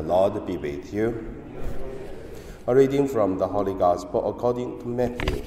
The Lord be with you. A reading from the Holy Gospel according to Matthew.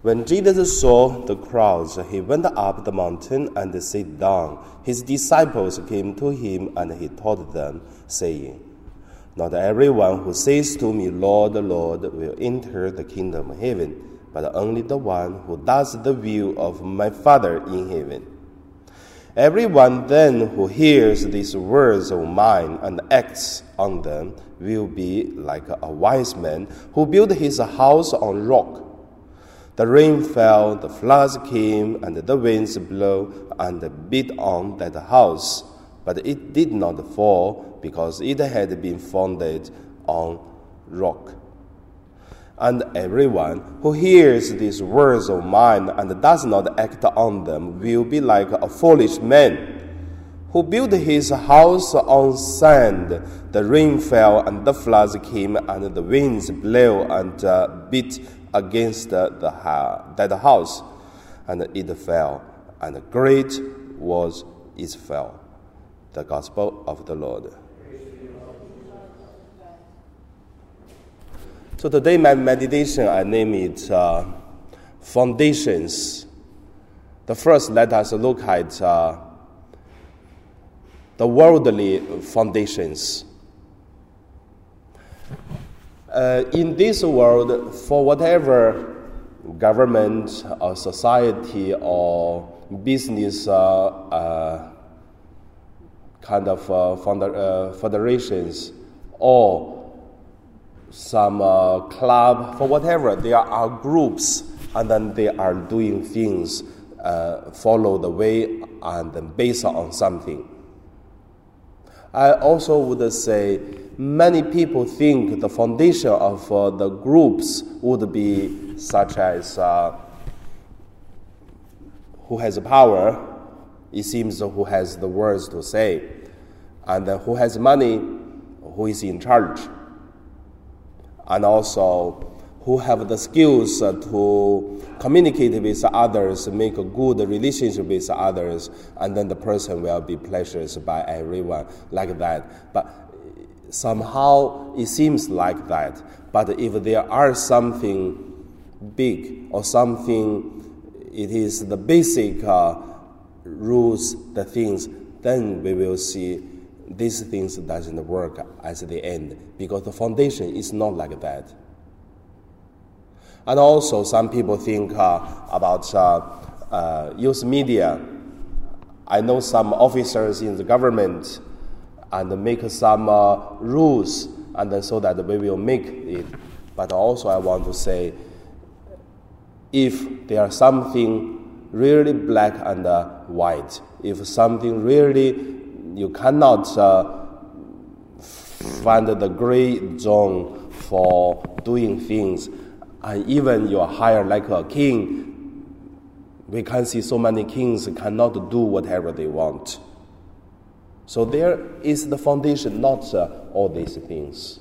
When Jesus saw the crowds, he went up the mountain and sat down. His disciples came to him, and he taught them, saying, Not everyone who says to me, Lord, Lord, will enter the kingdom of heaven, but only the one who does the will of my Father in heaven. Everyone then who hears these words of mine and acts on them will be like a wise man who built his house on rock. The rain fell, the floods came, and the winds blew and beat on that house, but it did not fall because it had been founded on rock. And everyone who hears these words of mine and does not act on them will be like a foolish man who built his house on sand. The rain fell, and the floods came, and the winds blew and uh, beat against the, that house, and it fell, and great was its fall. The Gospel of the Lord. So today, my meditation, I name it uh, Foundations. The first, let us look at uh, the worldly foundations. Uh, in this world, for whatever government or society or business uh, uh, kind of uh, federations or some uh, club, for whatever. There are groups, and then they are doing things, uh, follow the way, and then based on something. I also would say many people think the foundation of uh, the groups would be such as uh, who has power, it seems who has the words to say, and who has money, who is in charge and also who have the skills to communicate with others, make a good relationship with others, and then the person will be pleasured by everyone like that. But somehow it seems like that. But if there are something big or something, it is the basic uh, rules, the things, then we will see these things doesn't work at the end because the foundation is not like that. And also, some people think uh, about uh, uh, use media. I know some officers in the government and make some uh, rules, and then so that we will make it. But also, I want to say, if there is something really black and uh, white, if something really you cannot uh, find the gray zone for doing things. And even you are hired like a king, we can see so many kings cannot do whatever they want. So there is the foundation, not uh, all these things.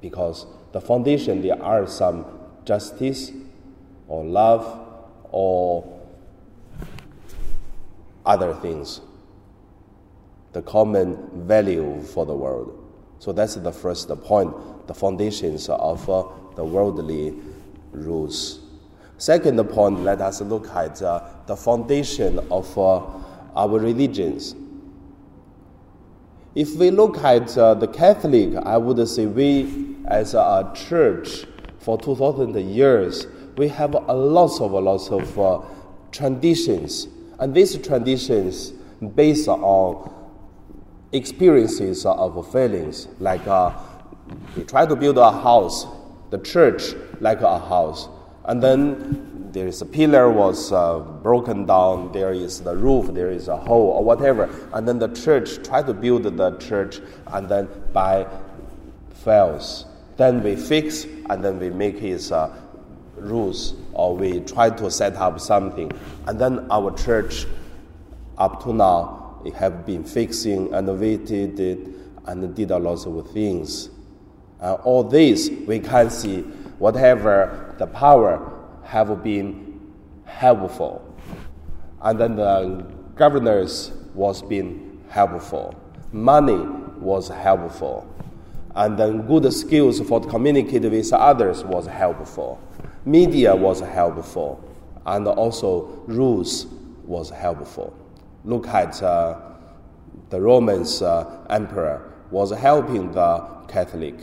Because the foundation, there are some justice or love or other things the common value for the world. So that's the first point, the foundations of uh, the worldly rules. Second point, let us look at uh, the foundation of uh, our religions. If we look at uh, the Catholic, I would say we, as a church, for 2,000 years, we have a lot of a lot of uh, traditions, and these traditions based on experiences of failings, like uh, we try to build a house, the church like a house, and then there is a pillar was uh, broken down, there is the roof, there is a hole or whatever, and then the church try to build the church, and then by fails, then we fix and then we make his uh, rules or we try to set up something, and then our church up to now have been fixing innovated, and did a lot of things. Uh, all this we can see whatever the power have been helpful. And then the governors was being helpful, money was helpful, and then good skills for communicate with others was helpful, media was helpful, and also rules was helpful. Look at uh, the Roman uh, emperor was helping the Catholic,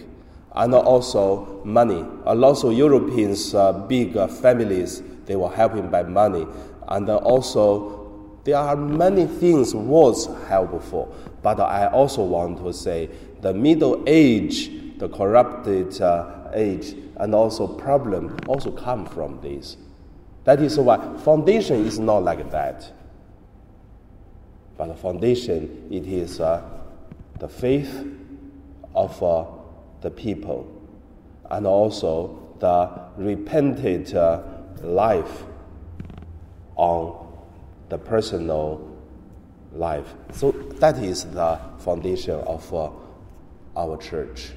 and also money. And also Europeans, uh, big families, they were helping by money, and also there are many things was helpful. But I also want to say the Middle Age, the corrupted uh, age, and also problem also come from this. That is why foundation is not like that. But the foundation, it is uh, the faith of uh, the people and also the repented uh, life on the personal life. So that is the foundation of uh, our church.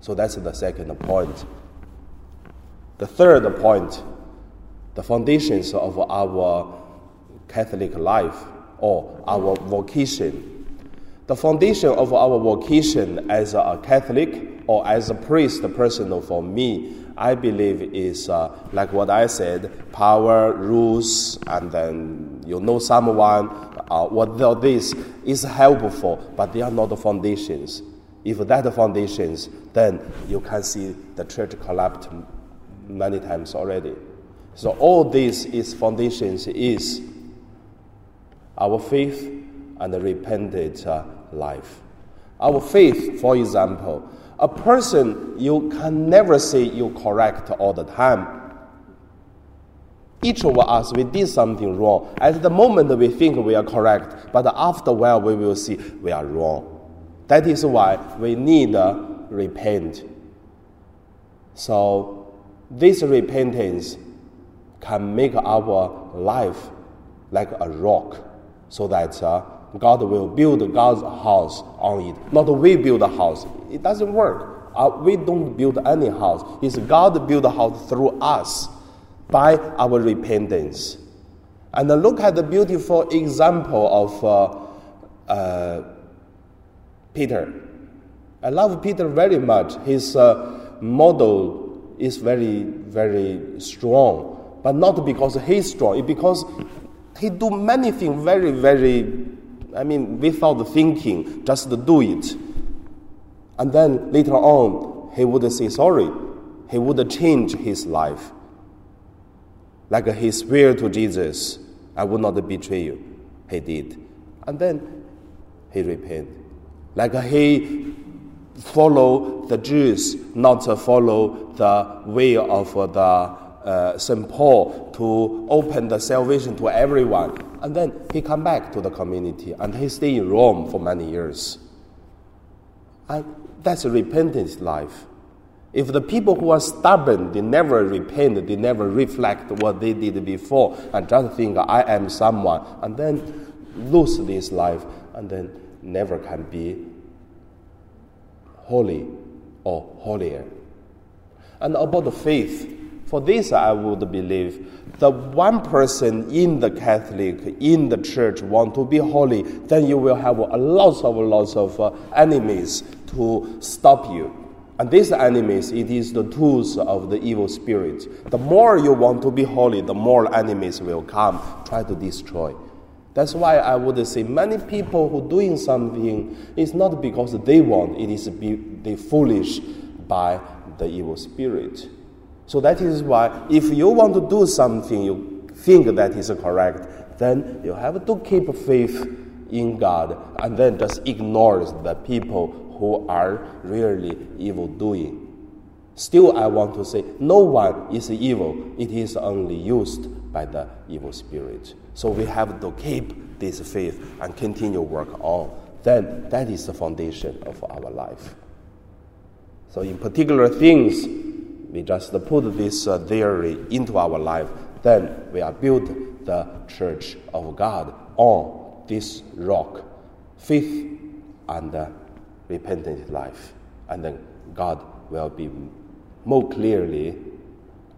So that's the second point. The third point, the foundations of our Catholic life or our vocation. The foundation of our vocation as a Catholic or as a priest, personal for me, I believe is uh, like what I said power, rules, and then you know someone, uh, what this is helpful, but they are not the foundations. If that foundations, then you can see the church collapsed many times already. So all this is foundations is our faith and repentant uh, life. Our faith, for example, a person you can never say you correct all the time. Each of us, we did something wrong. At the moment, we think we are correct, but after a while, we will see we are wrong. That is why we need to repent. So, this repentance can make our life like a rock so that uh, God will build God's house on it. Not we build a house. It doesn't work. Uh, we don't build any house. It's God build a house through us by our repentance. And look at the beautiful example of uh, uh, Peter. I love Peter very much. His uh, model is very, very strong, but not because he's strong. It's because he do many things very, very, I mean, without thinking, just do it. And then later on, he would say sorry. He would change his life. Like he swear to Jesus, I will not betray you. He did. And then he repent. Like he follow the Jews, not follow the way of the uh, St. Paul to open the salvation to everyone. And then he come back to the community and he stay in Rome for many years. And that's a repentance life. If the people who are stubborn, they never repent, they never reflect what they did before, and just think I am someone, and then lose this life, and then never can be holy or holier. And about the faith, for this, I would believe the one person in the Catholic, in the church, want to be holy, then you will have a lots of lots of uh, enemies to stop you. And these enemies, it is the tools of the evil spirit. The more you want to be holy, the more enemies will come, try to destroy. That's why I would say many people who doing something is not because they want, it is be, they foolish by the evil spirit. So that is why if you want to do something you think that is correct, then you have to keep faith in God and then just ignore the people who are really evil doing. Still, I want to say no one is evil, it is only used by the evil spirit. So we have to keep this faith and continue work on. Then that is the foundation of our life. So, in particular things, we just put this uh, theory into our life, then we are built the church of God on this rock, faith and uh, repentant life. And then God will be more clearly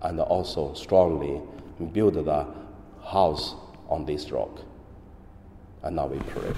and also strongly build the house on this rock. And now we pray.